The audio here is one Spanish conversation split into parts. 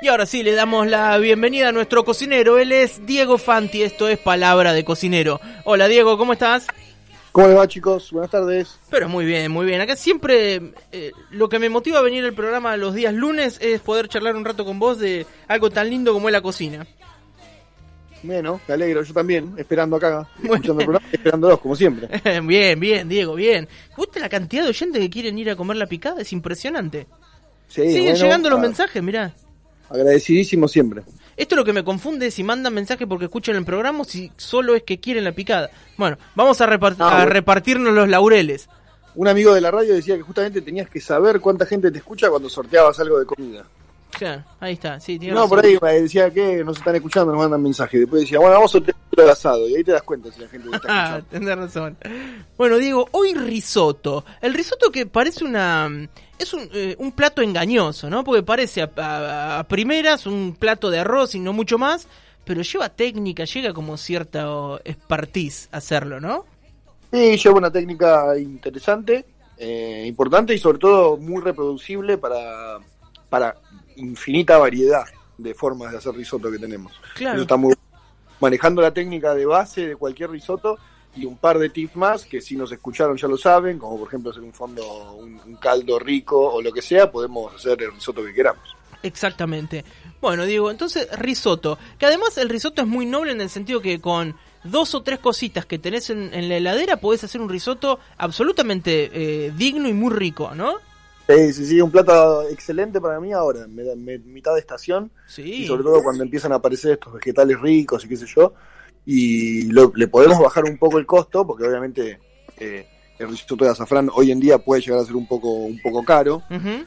Y ahora sí, le damos la bienvenida a nuestro cocinero. Él es Diego Fanti, esto es Palabra de Cocinero. Hola Diego, ¿cómo estás? ¿Cómo les va chicos? Buenas tardes. Pero muy bien, muy bien. Acá siempre eh, lo que me motiva a venir al programa los días lunes es poder charlar un rato con vos de algo tan lindo como es la cocina. Bueno, me alegro, yo también, esperando acá, escuchando el programa, esperándolos, como siempre. bien, bien, Diego, bien. ¿Viste la cantidad de oyentes que quieren ir a comer la picada? Es impresionante. Sí, Siguen bueno, llegando los a- mensajes, mirá. Agradecidísimo siempre. Esto es lo que me confunde si mandan mensajes porque escuchan el programa o si solo es que quieren la picada. Bueno, vamos a, repart- Ah, a bueno. repartirnos los laureles. Un amigo de la radio decía que justamente tenías que saber cuánta gente te escucha cuando sorteabas algo de comida. Claro, ahí está, sí, tiene No, razón. por ahí me decía que no se están escuchando, nos mandan mensajes. Después decía, bueno, vamos a sortear el asado. Y ahí te das cuenta si la gente te está Ah, escuchando. tenés razón. Bueno, Diego, hoy risotto. El risotto que parece una... Es un, eh, un plato engañoso, ¿no? Porque parece a, a- a primeras un plato de arroz y no mucho más, pero lleva técnica, llega como cierta oh, expertise hacerlo, ¿no? Sí, lleva una técnica interesante, eh, importante y sobre todo muy reproducible para, para infinita variedad de formas de hacer risotto que tenemos. Claro. Eso está muy manejando la técnica de base de cualquier risotto y un par de tips más que si nos escucharon ya lo saben, como por ejemplo hacer un fondo, un, un caldo rico o lo que sea, podemos hacer el risotto que queramos. Exactamente. Bueno, Diego, entonces risotto. Que además el risotto es muy noble en el sentido que con dos o tres cositas que tenés en, en la heladera podés hacer un risotto absolutamente eh, digno y muy rico, ¿no? Sí, sí, sí, un plato excelente para mí ahora, me da- me- mitad de estación Sí. y sobre todo cuando empiezan a aparecer estos vegetales ricos y qué sé yo, y lo- le podemos bajar un poco el costo, porque obviamente eh, el risotto de azafrán hoy en día puede llegar a ser un poco, un poco caro, eh,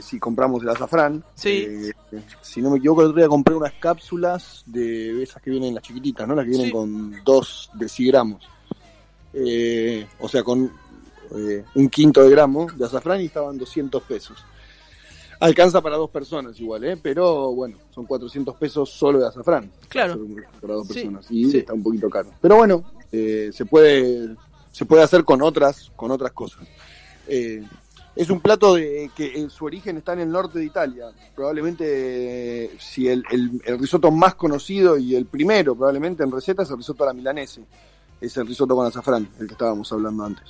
si compramos el azafrán. Sí. Eh, si no me equivoco, el otro día compré unas cápsulas de esas que vienen las chiquititas, ¿no? Las que vienen Sí. con 2 decigramos. Eh, o sea, con eh, un quinto de gramo de azafrán y estaban 200 pesos. Alcanza para dos personas igual, ¿eh? Pero bueno, son 400 pesos solo de azafrán. Claro. Para dos Sí, personas. Y sí. está un poquito caro. Pero bueno, eh, se puede se puede hacer con otras con otras cosas. Eh, es un plato de, que en su origen está en el norte de Italia. Probablemente, eh, si el, el- el risotto más conocido y el primero probablemente en receta es el risotto a la milanese. Es el risotto con azafrán, el que estábamos hablando antes.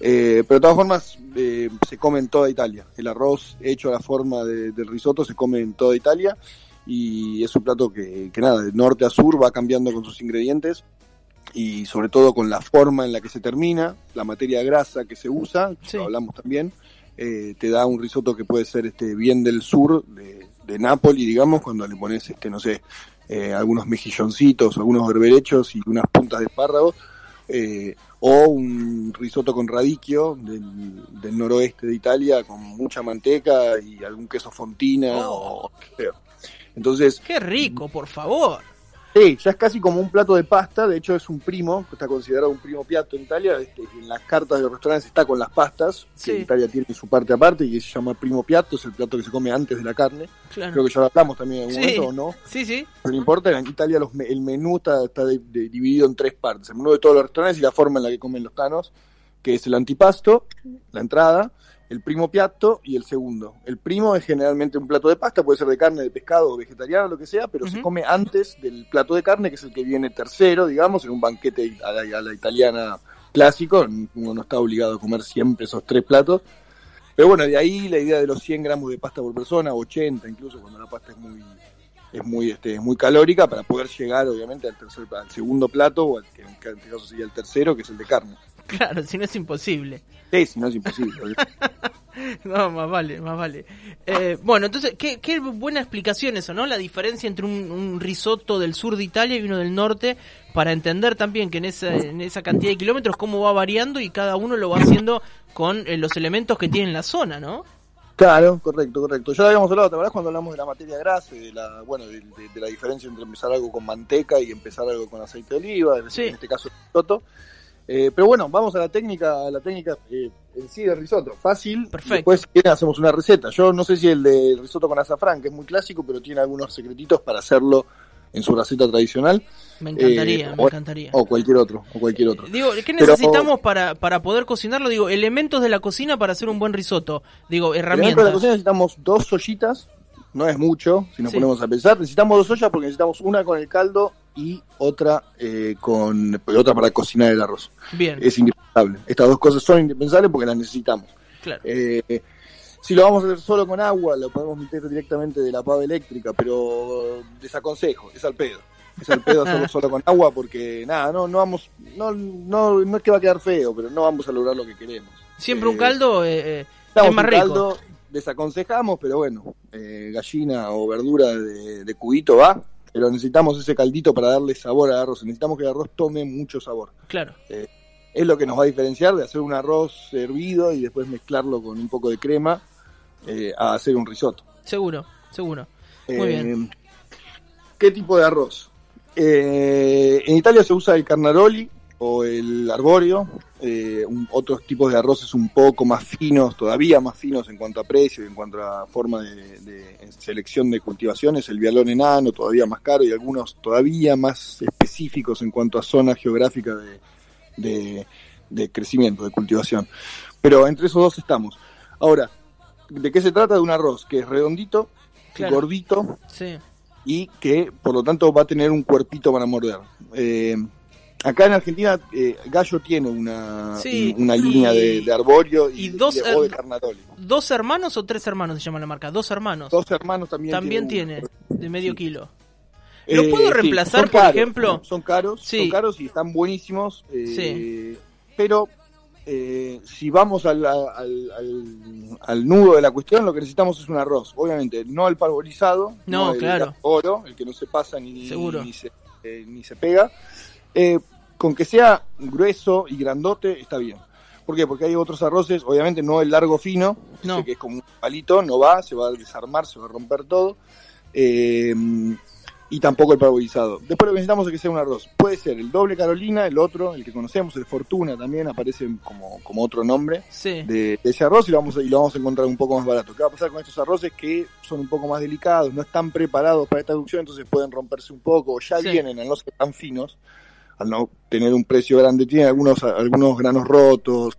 Eh, pero de todas formas, eh, se come en toda Italia. El arroz hecho a la forma de- del risotto se come en toda Italia. Y es un plato que, que nada, de norte a sur va cambiando con sus ingredientes y sobre todo con la forma en la que se termina, la materia grasa que se usa, Sí. lo hablamos también, eh, te da un risotto que puede ser este bien del sur, de, de Nápoli, digamos, cuando le pones, este, no sé, eh, algunos mejilloncitos, algunos berberechos y unas puntas de espárragos, eh, o un risotto con radicchio del, del noroeste de Italia con mucha manteca y algún queso fontina Oh. o. Entonces, Qué rico, por favor. Sí, ya es casi como un plato de pasta, de hecho es un primo, está considerado un primo piatto en Italia, este, en las cartas de los restaurantes está con las pastas, Sí. que Italia tiene su parte aparte y que se llama primo piatto, es el plato que se come antes de la carne, Claro. creo que ya lo hablamos también en algún Sí. momento, ¿o no? Sí, sí. Pero no importa, en Italia los el menú está, está de- de- dividido en tres partes, el menú de todos los restaurantes y la forma en la que comen los tanos, que es el antipasto, la entrada, el primo piatto y el segundo. El primo es generalmente un plato de pasta, puede ser de carne, de pescado o vegetariano, lo que sea, pero se come antes del plato de carne, que es el que viene tercero, digamos, en un banquete a la, a la italiana clásico. Uno no está obligado a comer siempre esos tres platos. Pero bueno, de ahí la idea de los 100 gramos de pasta por persona, 80 incluso cuando la pasta es muy es muy este es muy calórica para poder llegar obviamente al tercer al segundo plato o al que en este caso sería el tercero que es el de carne Claro, si no es imposible. Sí si no es imposible No, más vale, más vale. Eh, bueno, entonces, qué, qué buena explicación eso, ¿no? La diferencia entre un, un risotto del sur de Italia y uno del norte, para entender también que en esa, en esa cantidad de kilómetros cómo va variando y cada uno lo va haciendo con eh, los elementos que tiene en la zona, ¿no? Claro, correcto, correcto. Ya lo habíamos hablado, ¿te acordás cuando hablamos de la materia grasa y de la, bueno, de, de- de la diferencia entre empezar algo con manteca y empezar algo con aceite de oliva, en, Sí. en este caso el risotto? Eh, pero bueno, vamos a la técnica, a la técnica eh, en sí del risotto. Fácil. Perfecto. Después, si quieren, hacemos una receta. Yo no sé si el de risotto con azafrán, que es muy clásico, pero tiene algunos secretitos para hacerlo en su receta tradicional. Me encantaría, Eh, me o- encantaría. O cualquier otro, o cualquier otro. Digo, ¿qué Pero- necesitamos para, para poder cocinarlo? Digo, elementos de la cocina para hacer un buen risotto. Digo, Elementos de la herramientas. cocina necesitamos dos ollitas, no es mucho, si nos Sí. ponemos a pensar. Necesitamos dos ollas porque necesitamos una con el caldo y otra eh, con otra para cocinar el arroz. Bien, Es indispensable. Estas dos cosas son indispensables porque las necesitamos. claro. Eh, si lo vamos a hacer solo con agua, lo podemos meter directamente de la pava eléctrica, pero desaconsejo, es al pedo. Es al pedo hacerlo solo con agua porque nada, no, no vamos, no, no, no es que va a quedar feo, pero no vamos a lograr lo que queremos. Siempre un Eh, caldo eh, eh, es más rico. caldo, desaconsejamos, pero bueno, eh, gallina o verdura de, de cubito va, pero necesitamos ese caldito para darle sabor al arroz. Necesitamos que el arroz tome mucho sabor. Claro. Es lo que nos va a diferenciar de hacer un arroz hervido y después mezclarlo con un poco de crema eh, a hacer un risotto. Seguro, seguro. Muy Eh, bien. ¿Qué tipo de arroz? Eh, en Italia se usa el carnaroli o el arbóreo, eh, un- otros tipos de arroces un poco más finos, todavía más finos en cuanto a precio y en cuanto a forma de, de selección de cultivaciones, el vialón enano todavía más caro y algunos todavía más específicos en cuanto a zona geográfica de, de- de crecimiento, de cultivación. Pero entre esos dos estamos. Ahora, ¿de qué se trata? De un arroz que es redondito, Claro. gordito, Sí. y que por lo tanto va a tener un cuerpito para morder. Eh, acá en Argentina eh, Gallo tiene una, Sí, una y- línea de, de arbóreo y, y dos, de, de. ¿Dos hermanos o tres hermanos se llama la marca? Dos hermanos. Dos hermanos también, También tiene. de medio Sí. kilo. ¿Lo Eh, puedo sí, reemplazar, por caros, ejemplo? Son caros, Sí. son caros y están buenísimos. eh, Pero eh, si vamos al, al, al- al nudo de la cuestión, lo que necesitamos es un arroz. Obviamente, no el parbolizado, No, el claro. oro, el que no se pasa ni, ni, se, eh, ni se pega. Eh, con que sea grueso y grandote, está bien. ¿Por qué? Porque hay otros arroces, obviamente no el largo fino, No. ese que es como un palito, no va, se va a desarmar, se va a romper todo. Eh, y tampoco el parbolizado. Después lo que necesitamos es que sea un arroz. Puede ser el doble Carolina, el otro, el que conocemos, el Fortuna también, aparece como, como otro nombre Sí. de, de ese arroz y lo, vamos a, y lo vamos a encontrar un poco más barato. ¿Qué va a pasar con estos arroces que son un poco más delicados, no están preparados para esta producción, entonces pueden romperse un poco, o ya Sí. vienen, no ser tan finos, al no tener un precio grande, tienen algunos, algunos granos rotos,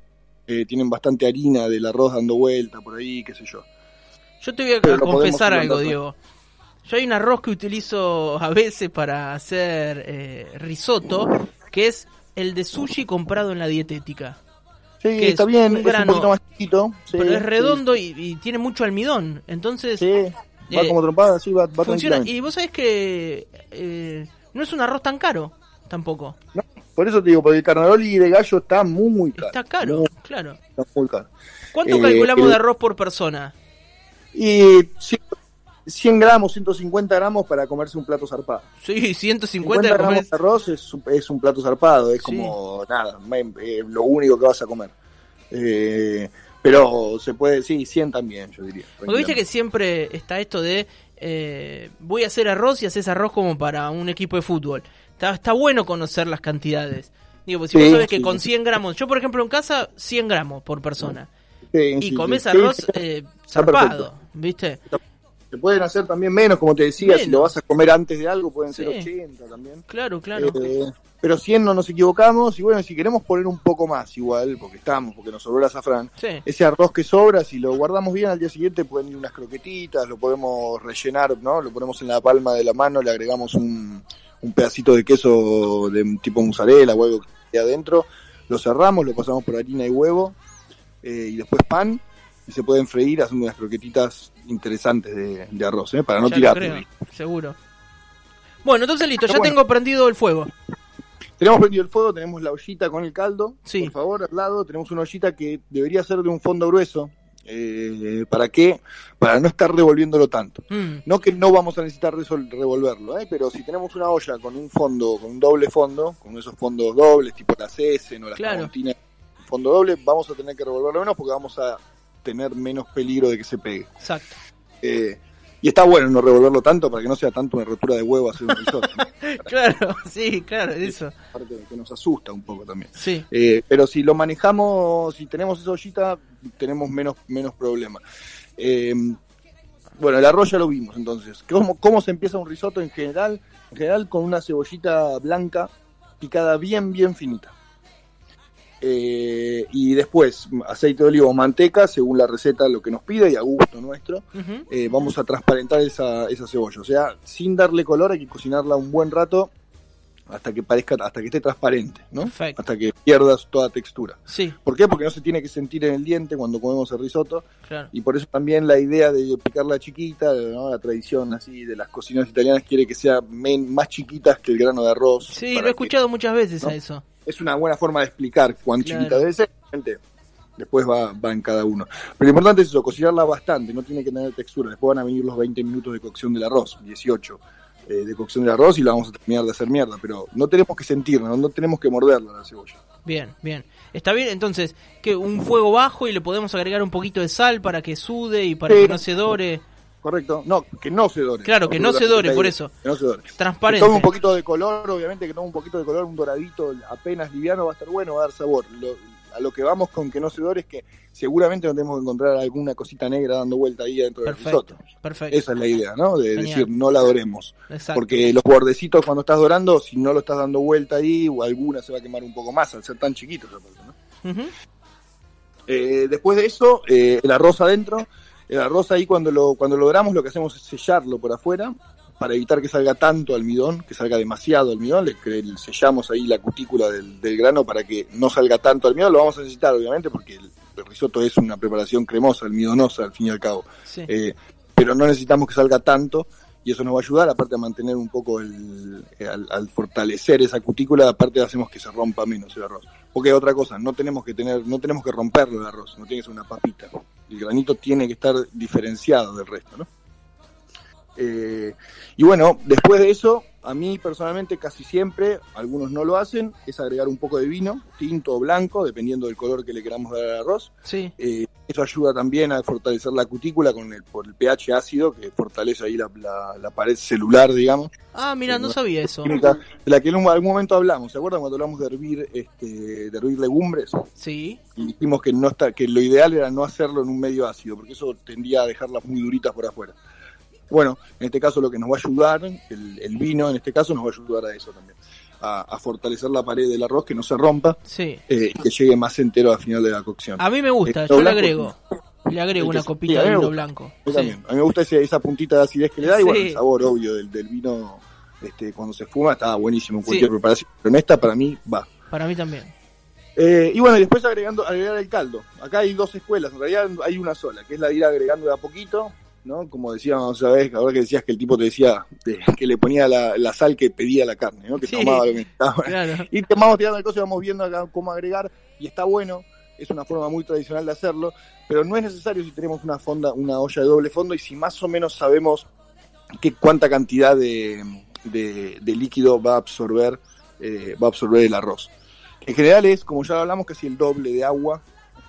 eh, tienen bastante harina del arroz dando vuelta por ahí, qué sé yo. Yo te voy a Pero confesar algo. Diego. Yo hay un arroz que utilizo a veces para hacer eh, risotto, que es el de sushi comprado en la dietética. Sí, Que está es bien, un es grano, un poquito más chiquito. sí, pero es sí, redondo y, y tiene mucho almidón. Entonces Sí, va eh, como trompada, sí, va, va funciona. Y vos sabés que eh, no es un arroz tan caro tampoco. No, por eso te digo, porque el carnaroli de gallo está muy caro. Está caro, Muy, claro. está muy caro. ¿Cuánto Eh, calculamos de arroz por persona? Y 100, 100 gramos, 150 gramos para comerse un plato zarpado. Sí, 150 50 de gramos comer- de arroz es, un- es un plato zarpado, es Sí. como nada, eh, lo único que vas a comer. Eh, pero se puede, sí, 100 también, yo diría. Porque viste que siempre está esto de eh, voy a hacer arroz y haces arroz como para un equipo de fútbol. Está, está bueno conocer las cantidades. Digo, porque si vos Sí, sabés que sí, con sí. 100 gramos, yo por ejemplo en casa 100 gramos por persona. Sí, Y sí. arroz eh, zarpado. ¿viste? Se pueden hacer también menos, como te decía, si lo vas a comer antes de algo, pueden ser Sí. 80 también. Claro, claro. Eh, pero 100 no nos equivocamos, y bueno, si queremos poner un poco más igual, porque estamos, porque nos sobró el azafrán, ese arroz que sobra, si lo guardamos bien al día siguiente pueden ir unas croquetitas, lo podemos rellenar, ¿no? Lo ponemos en la palma de la mano, le agregamos un, un pedacito de queso de tipo mozzarella o algo que esté adentro, lo cerramos, lo pasamos por harina y huevo, eh, y después pan, y se pueden freír haciendo unas croquetitas interesantes de, de arroz, ¿eh? Para no ya tirar. creo, seguro. Bueno, entonces listo, ya Bueno. tengo prendido el fuego. Tenemos prendido el fuego, tenemos la ollita con el caldo, Sí. por favor, al lado. Tenemos una ollita que debería ser de un fondo grueso. Eh, ¿Para qué? Para no estar revolviéndolo tanto. Mm, No que no vamos a necesitar revolverlo, ¿eh? pero si tenemos una olla con un fondo, con un doble fondo, con esos fondos dobles, tipo las Essen o las Claro. Fondo doble, vamos a tener que revolverlo menos porque vamos a tener menos peligro de que se pegue. exacto. Eh, y está bueno no revolverlo tanto para que no sea tanto una rotura de huevo hacer un risotto. ¿no? Claro, sí, claro, eso. Que nos asusta un poco también. Sí, Eh, pero si lo manejamos, si tenemos esa ollita, tenemos menos, menos problemas. Eh, bueno, el arroz ya lo vimos entonces. ¿Cómo, ¿Cómo se empieza un risotto en general? En general con una cebollita blanca picada bien, bien finita. Eh, y después aceite de oliva o manteca, según la receta, lo que nos pide y a gusto nuestro. eh, vamos a transparentar esa, esa cebolla. O sea, sin darle color hay que cocinarla un buen rato hasta que parezca, hasta que esté transparente, ¿no? Perfecto. Hasta que pierdas toda textura. sí, ¿Por qué? Porque no se tiene que sentir en el diente cuando comemos el risotto claro. y por eso también la idea de picarla chiquita, ¿no? la tradición así de las cocinas italianas quiere que sea men- más chiquitas que el grano de arroz. Sí, lo he que- escuchado muchas veces ¿no? a eso. es una buena forma de explicar cuán Claro. chiquita debe ser. Después va, va en cada uno. Pero lo importante es eso, cocinarla bastante, no tiene que tener textura. Después van a venir los 20 minutos de cocción del arroz, 18 eh, de cocción del arroz y la vamos a terminar de hacer mierda. Pero no tenemos que sentirla, no, no tenemos que morderla la cebolla. Bien, bien. Está bien, entonces, que un fuego bajo y le podemos agregar un poquito de sal para que sude y para Sí. que no se dore. ¿Correcto? No, que no se dore. Claro, que no se dore, por eso. Que no se dore. Que Transparente. tome un poquito de color, obviamente que tome un poquito de color, un doradito apenas liviano va a estar bueno, va a dar sabor. Lo- a lo que vamos con que no se dore es que seguramente no tenemos que encontrar alguna cosita negra dando vuelta ahí dentro Perfecto, risotto. perfecto. Esa es la idea, ¿no? De Genial. decir, no la doremos. Exacto. Porque los bordecitos cuando estás dorando, si no lo estás dando vuelta ahí, o alguna se va a quemar un poco más al ser tan chiquitos. aparte, ¿no? Ujú, Eh, después de eso, eh, el arroz adentro. El arroz ahí cuando lo, cuando lo doramos lo que hacemos es sellarlo por afuera para evitar que salga tanto almidón, que salga demasiado almidón. Le, le sellamos ahí la cutícula del, del grano para que no salga tanto almidón. Lo vamos a necesitar obviamente porque el, el risotto es una preparación cremosa, almidonosa al fin y al cabo. sí. Eh, pero no necesitamos que salga tanto y eso nos va a ayudar, aparte a mantener un poco el, eh, al, al fortalecer esa cutícula, aparte hacemos que se rompa menos el arroz. Porque otra cosa, no tenemos que tener, no tenemos que romperlo el arroz, no tiene que ser una papita. El granito tiene que estar diferenciado del resto, ¿no? Eh, y bueno, después de eso, a mí personalmente casi siempre, algunos no lo hacen, es agregar un poco de vino, tinto o blanco, dependiendo del color que le queramos dar al arroz. sí. Eh, eso ayuda también a fortalecer la cutícula con el, por el pH ácido que fortalece ahí la, la- la pared celular, digamos, Ah, mira, no sabía eso. química, de la que en algún momento hablamos. ¿Se acuerdan cuando hablamos de hervir, este, de hervir legumbres? Sí, Y dijimos que no está, que lo ideal era no hacerlo en un medio ácido, porque eso tendría a dejarlas muy duritas por afuera. Bueno, en este caso lo que nos va a ayudar, el, el vino en este caso nos va a ayudar a eso también, a, a fortalecer la pared del arroz, que no se rompa, sí. eh, y que llegue más entero al final de la cocción. A mí me gusta, El yo le agrego. Le agrego una copita de vino blanco. Yo Sí. también. A mí me gusta ese- esa puntita de acidez que le da y bueno, el sabor obvio del, del vino este, cuando se fuma está buenísimo en cualquier preparación. Pero en esta para mí va. Para mí también. Eh, y bueno, después agregando, agregar el caldo. Acá hay dos escuelas, en realidad hay una sola, que es la de ir agregando de a poquito, ¿no? Como decíamos otra vez, ahora que decías que el tipo te decía de- que le ponía la, la sal que pedía la carne, ¿no? Que Sí. tomaba lo que necesitaba. Claro. Y te vamos tirando el coso y vamos viendo acá cómo agregar, y está bueno, es una forma muy tradicional de hacerlo, pero no es necesario si tenemos una fonda, una olla de doble fondo y si más o menos sabemos qué cuánta cantidad de, de- de líquido va a absorber, eh, va a absorber el arroz. En general es, como ya hablamos, casi el doble de agua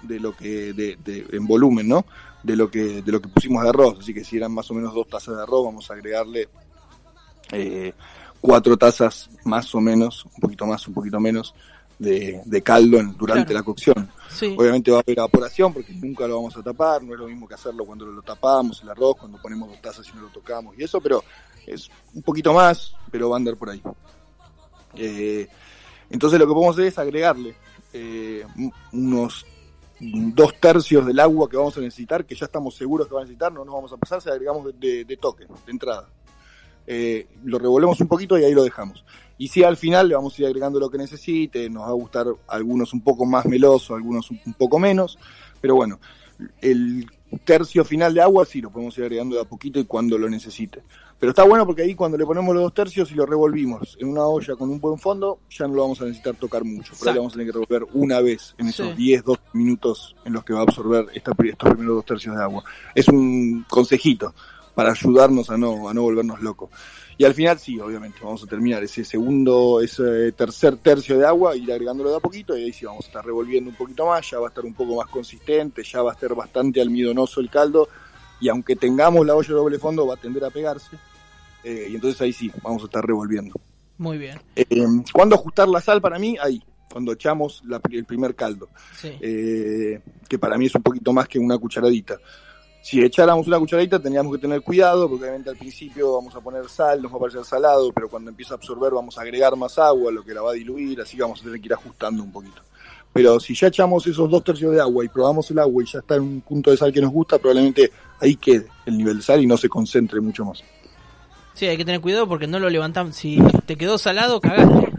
de lo que, de, de- en volumen, ¿no? De lo que, de lo que pusimos de arroz. Así que si eran más o menos dos tazas de arroz, vamos a agregarle eh, cuatro tazas más o menos, un poquito más, un poquito menos, de, de caldo en- durante Claro. la cocción. Sí. Obviamente va a haber evaporación porque nunca lo vamos a tapar, no es lo mismo que hacerlo cuando lo tapamos el arroz, cuando ponemos dos tazas y no lo tocamos y eso, pero es un poquito más, pero va a andar por ahí. Eh, entonces lo que podemos hacer es agregarle eh, unos dos tercios del agua que vamos a necesitar, que ya estamos seguros que va a necesitar, no nos vamos a pasar, se agregamos de, toque, de entrada. Eh, lo revolvemos un poquito y ahí lo dejamos. Y si al final le vamos a ir agregando lo que necesite, nos va a gustar algunos un poco más melosos, algunos un, un poco menos, pero bueno, el tercio final de agua sí lo podemos ir agregando de a poquito y cuando lo necesite. Pero está bueno porque ahí cuando le ponemos los dos tercios y lo revolvimos en una olla con un buen fondo, ya no lo vamos a necesitar tocar mucho. Exacto. lo vamos a tener que revolver una vez en esos Sí. 10, 12 minutos en los que va a absorber esta- estos primeros dos tercios de agua. Es un consejito para ayudarnos a no, a no volvernos locos. Y al final sí, obviamente, vamos a terminar ese segundo, ese tercer tercio de agua, ir agregándolo de a poquito y ahí sí vamos a estar revolviendo un poquito más, ya va a estar un poco más consistente, ya va a estar bastante almidonoso el caldo y aunque tengamos la olla de doble fondo va a tender a pegarse eh, y entonces ahí sí, vamos a estar revolviendo. Muy bien. Eh, ¿Cuándo ajustar la sal para mí? Ahí, cuando echamos la- el primer caldo, Sí. eh, que para mí es un poquito más que una cucharadita. Si echáramos una cucharadita tendríamos que tener cuidado, porque obviamente al principio vamos a poner sal, nos va a parecer salado, pero cuando empieza a absorber vamos a agregar más agua, lo que la va a diluir, así que vamos a tener que ir ajustando un poquito. Pero si ya echamos esos dos tercios de agua y probamos el agua y ya está en un punto de sal que nos gusta, probablemente ahí quede el nivel de sal y no se concentre mucho más. Sí, hay que tener cuidado porque no lo levantamos. Si te quedó salado, cagaste.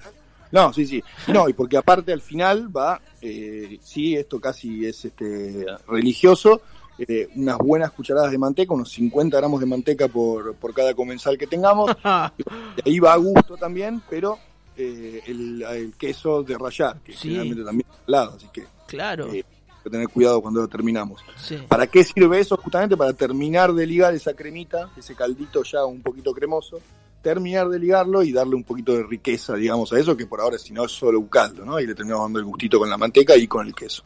No, sí, sí. No, y porque aparte al final va, eh, sí, esto casi es este religioso, eh, unas buenas cucharadas de manteca, unos 50 gramos de manteca por, por cada comensal que tengamos. Y ahí va a gusto también, pero eh, el, el queso de rallar, que Sí. generalmente también es salado, así que claro. eh, hay que tener cuidado cuando lo terminamos. Sí. ¿Para qué sirve eso? Justamente para terminar de ligar esa cremita, ese caldito ya un poquito cremoso, terminar de ligarlo y darle un poquito de riqueza, digamos, a eso, que por ahora si no es solo un caldo, ¿no? Y le terminamos dando el gustito con la manteca y con el queso.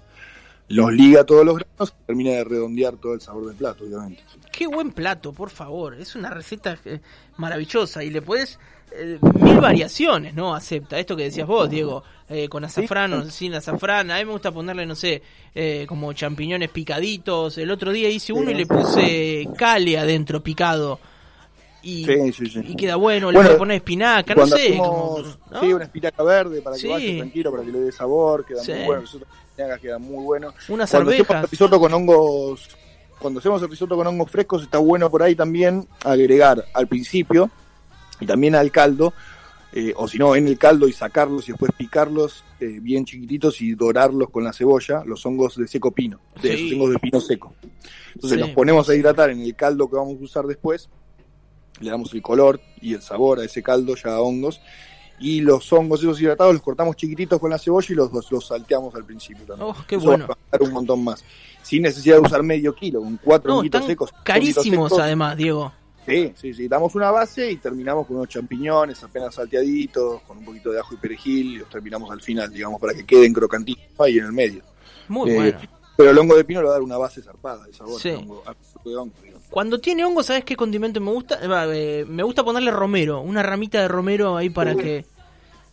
Los liga todos los granos y termina de redondear todo el sabor del plato, obviamente. Qué buen plato, por favor. Es una receta eh, maravillosa y le puedes eh, mil variaciones, ¿no? Acepta esto que decías vos, Diego, eh, con azafrán o sin azafrán. A mí me gusta ponerle, no sé, eh, como champiñones picaditos. El otro día hice uno y le puse cale adentro picado. Y, Sí, sí, sí. y queda bueno, le Bueno, voy a poner espinaca, no sé. hacemos, como- ¿no? sí, una espinaca verde para que Sí. vaya tranquilo, para que le dé sabor, queda Sí. muy bueno. Nosotros queda muy bueno. El risotto con hongos, cuando hacemos el risotto con hongos frescos, está bueno por ahí también agregar al principio y también al caldo, eh, o si no, en el caldo y sacarlos y después picarlos eh, bien chiquititos y dorarlos con la cebolla, los hongos de seco pino, de Sí. esos hongos de pino seco. Entonces Sí. los ponemos a hidratar en el caldo que vamos a usar después, le damos el color y el sabor a ese caldo ya a hongos. Y los hongos esos hidratados los cortamos chiquititos con la cebolla y los, los, los salteamos al principio también. Oh, qué Eso bueno. va a un montón más. Sin necesidad de usar medio kilo, con cuatro No, honguitos están secos. carísimos honguitos secos. además, Diego. Sí, sí, sí. Damos una base y terminamos con unos champiñones apenas salteaditos, con un poquito de ajo y perejil, y los terminamos al final, digamos, para que queden crocantitos ahí en el medio. Muy Eh, bueno. Pero el hongo de pino le va a dar una base zarpada de sabor. Sí. hongo- hongo. Cuando tiene hongo, ¿sabes qué condimento me gusta? Eh, eh, me gusta ponerle romero, una ramita de romero ahí para que...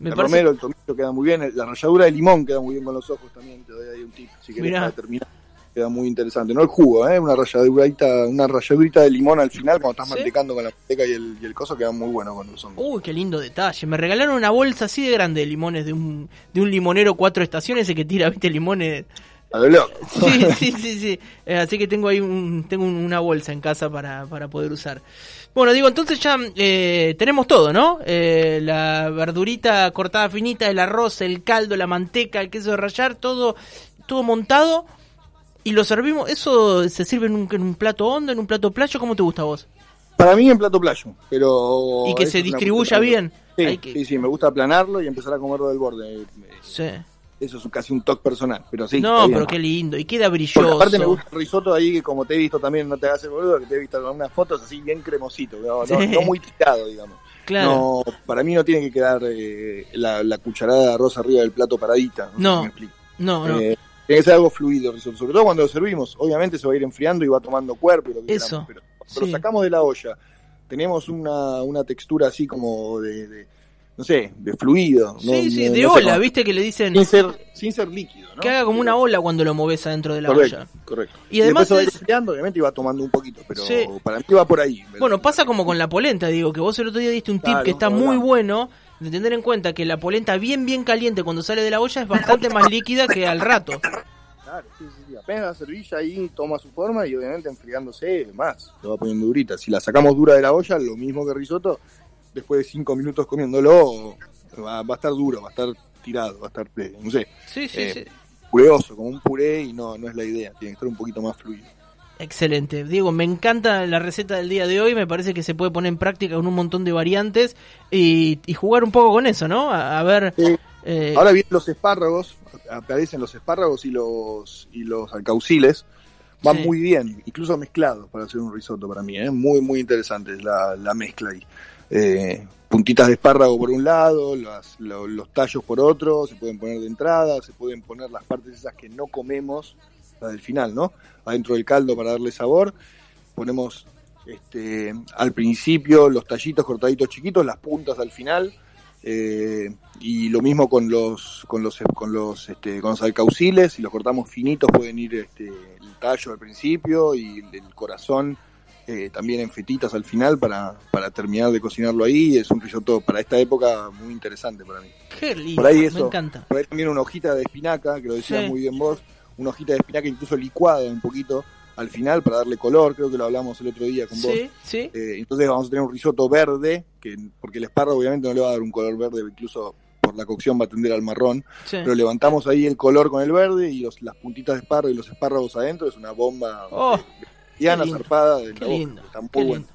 Me el parece... romero, el tomillo queda muy bien, la ralladura de limón queda muy bien con los ojos también, te doy ahí un tip, si querés Mirá. para terminar. Queda muy interesante. No el jugo, ¿eh? una ralladurita, una ralladurita de limón al final cuando estás ¿Sí? mantecando con la manteca y el, y el coso queda muy bueno con los hongos. Uy, qué lindo detalle. Me regalaron una bolsa así de grande de limones de un, de un limonero cuatro estaciones, ese que tira, viste, limones. A lo loco. Sí, sí, sí, sí. Eh, así que tengo ahí un, tengo un- una bolsa en casa para, para poder usar. Bueno, digo, entonces ya eh, tenemos todo, ¿no? Eh, la verdurita cortada finita, el arroz, el caldo, la manteca, el queso de rallar, todo, todo montado. Y lo servimos, ¿eso se sirve en un, en un plato hondo, en un plato playo? ¿Cómo te gusta a vos? Para mí en plato playo, pero... Y que se distribuya bien. Sí, que- sí, sí, me gusta aplanarlo y empezar a comerlo del borde. Sí. Eso es casi un toque personal, pero sí. no, pero qué lindo. Y queda Porque brilloso. aparte me gusta el risotto ahí, que como te he visto también, no te hagas el boludo, que te he visto con unas fotos así bien cremosito, no, no- Sí. no muy tirado, digamos. Claro. No, para mí no tiene que quedar eh, la, la cucharada de arroz arriba del plato paradita. No. No, no. Eh, tiene que ser algo fluido el risotto, sobre todo cuando lo servimos. Obviamente se va a ir enfriando y va tomando cuerpo y lo que Eso. queramos, pero cuando Sí. lo sacamos de la olla, tenemos una, una textura así como de, de, no sé, de fluido. no- sí, sí, no- de no ola, cómo- viste que le dicen Sin ser, sin ser líquido, ¿no? que haga como una ola cuando lo moves adentro de la Correcto, olla. correcto. Y además después se va a ir es- enfriando, obviamente, y va tomando un poquito, pero Sí. para mí va por ahí. Bueno, pasa como con la polenta, digo, que vos el otro día diste un tip que está verdad. muy bueno, de tener en cuenta que la polenta bien, bien caliente cuando sale de la olla es bastante más líquida que al rato. Claro, sí, sí, sí. Apenas la servilla ahí toma su forma y obviamente enfriándose más, lo va poniendo durita. Si la sacamos dura de la olla, lo mismo que risotto, después de cinco minutos comiéndolo, va, va a estar duro, va a estar tirado, va a estar, no sé, Sí, sí, Eh, sí. pureoso, como un puré y no, no es la idea, tiene que estar un poquito más fluido. Excelente. Diego, me encanta la receta del día de hoy. Me parece que se puede poner en práctica con un montón de variantes y, y jugar un poco con eso, ¿no? A, a ver. Sí. eh, Ahora vienen los espárragos, aparecen los espárragos y los, y los alcauciles, van Sí. muy bien, incluso mezclados para hacer un risotto para mí, ¿eh? muy, muy interesante la, la mezcla ahí. Eh, puntitas de espárrago por un lado, las- lo- los tallos por otro, se pueden poner de entrada, se pueden poner las partes esas que no comemos, las del final, ¿no? Adentro del caldo para darle sabor. Ponemos este, al principio los tallitos cortaditos chiquitos, las puntas al final. eh, y lo mismo con los con los con los este, con los alcauciles si los cortamos finitos pueden ir este, el tallo al principio y el, el corazón eh, también en fetitas al final para, para terminar de cocinarlo ahí es un risotto para esta época muy interesante para mí Qué lindo, por ahí me eso encanta. por ahí también una hojita de espinaca que lo decías Sí. muy bien vos una hojita de espinaca incluso licuada un poquito al final para darle color creo que lo hablamos el otro día con vos Sí, sí. eh, entonces vamos a tener un risotto verde, que porque el espárrago obviamente no le va a dar un color verde, incluso por la cocción va a tender al marrón, sí. pero levantamos ahí el color con el verde y los, las puntitas de espárrago y los espárragos adentro, es una bomba Oh, diana lindo, zarpada de Qué la boca, lindo. qué bueno. lindo.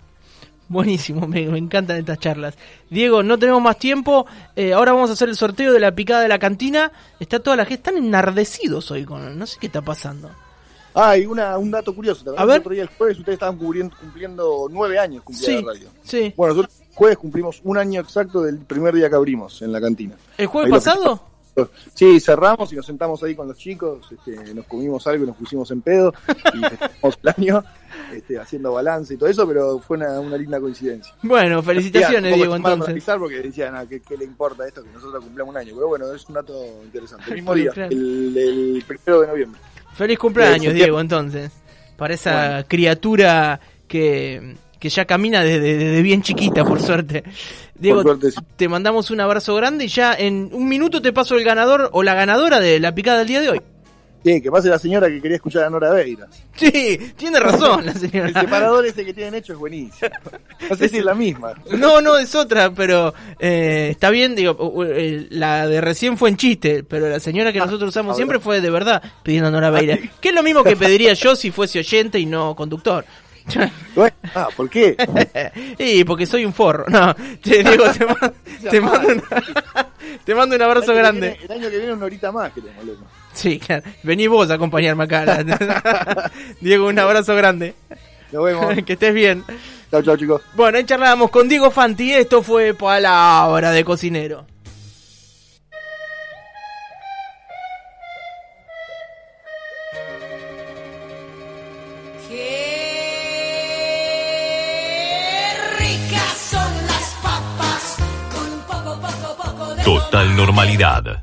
Buenísimo, me, me encantan estas charlas. Diego, no tenemos más tiempo. eh, ahora vamos a hacer el sorteo de la picada de la cantina. Está toda la gente, están enardecidos hoy con. No sé qué está pasando. Ah, y una, un dato curioso, A ver. el otro día el jueves ustedes estaban cubriendo- cumpliendo nueve años cumplía Sí, la radio. sí. Bueno, nosotros el jueves cumplimos un año exacto del primer día que abrimos en la cantina. ¿El jueves Ahí pasado? Sí, cerramos y nos sentamos ahí con los chicos, este, nos comimos algo y nos pusimos en pedo y festejamos el año este, haciendo balance y todo eso, pero fue una, una linda coincidencia. Bueno, felicitaciones, Diego, entonces. porque decían, ah, ¿qué, qué le importa esto que nosotros cumplamos un año? Pero bueno, es un dato interesante. El mismo día, el, el primero de noviembre. Feliz cumpleaños. Diego, entonces. Para esa Bueno. criatura que, que ya camina desde, desde bien chiquita, por suerte. Diego, Por suerte, sí. te mandamos un abrazo grande y ya en un minuto te paso el ganador o la ganadora de la picada del día de hoy. Sí, que pase la señora que quería escuchar a Nora Beira. Sí, tiene razón la El señora. separador ese que tienen hecho es buenísimo. No sé si es la misma. No, no, es otra, pero eh, está bien, digo, eh, la de recién fue en chiste, pero la señora que nosotros usamos siempre fue de verdad pidiendo a Nora Beira. Ah. Que es lo mismo que pediría yo si fuese oyente y no conductor. Bueno, Ah, ¿por qué? y porque soy un forro. No, te, Diego, te, ma- te mando, una- te mando un abrazo El que grande. viene- El año que viene una horita más queremos, loco. Sí, claro. Vení vos a acompañarme acá. Diego, un abrazo grande. Nos vemos. que estés bien. chao, chao, chicos. Bueno, ahí charlábamos con Diego Fanti. Esto fue Palabra de Cocinero. Total normalidad.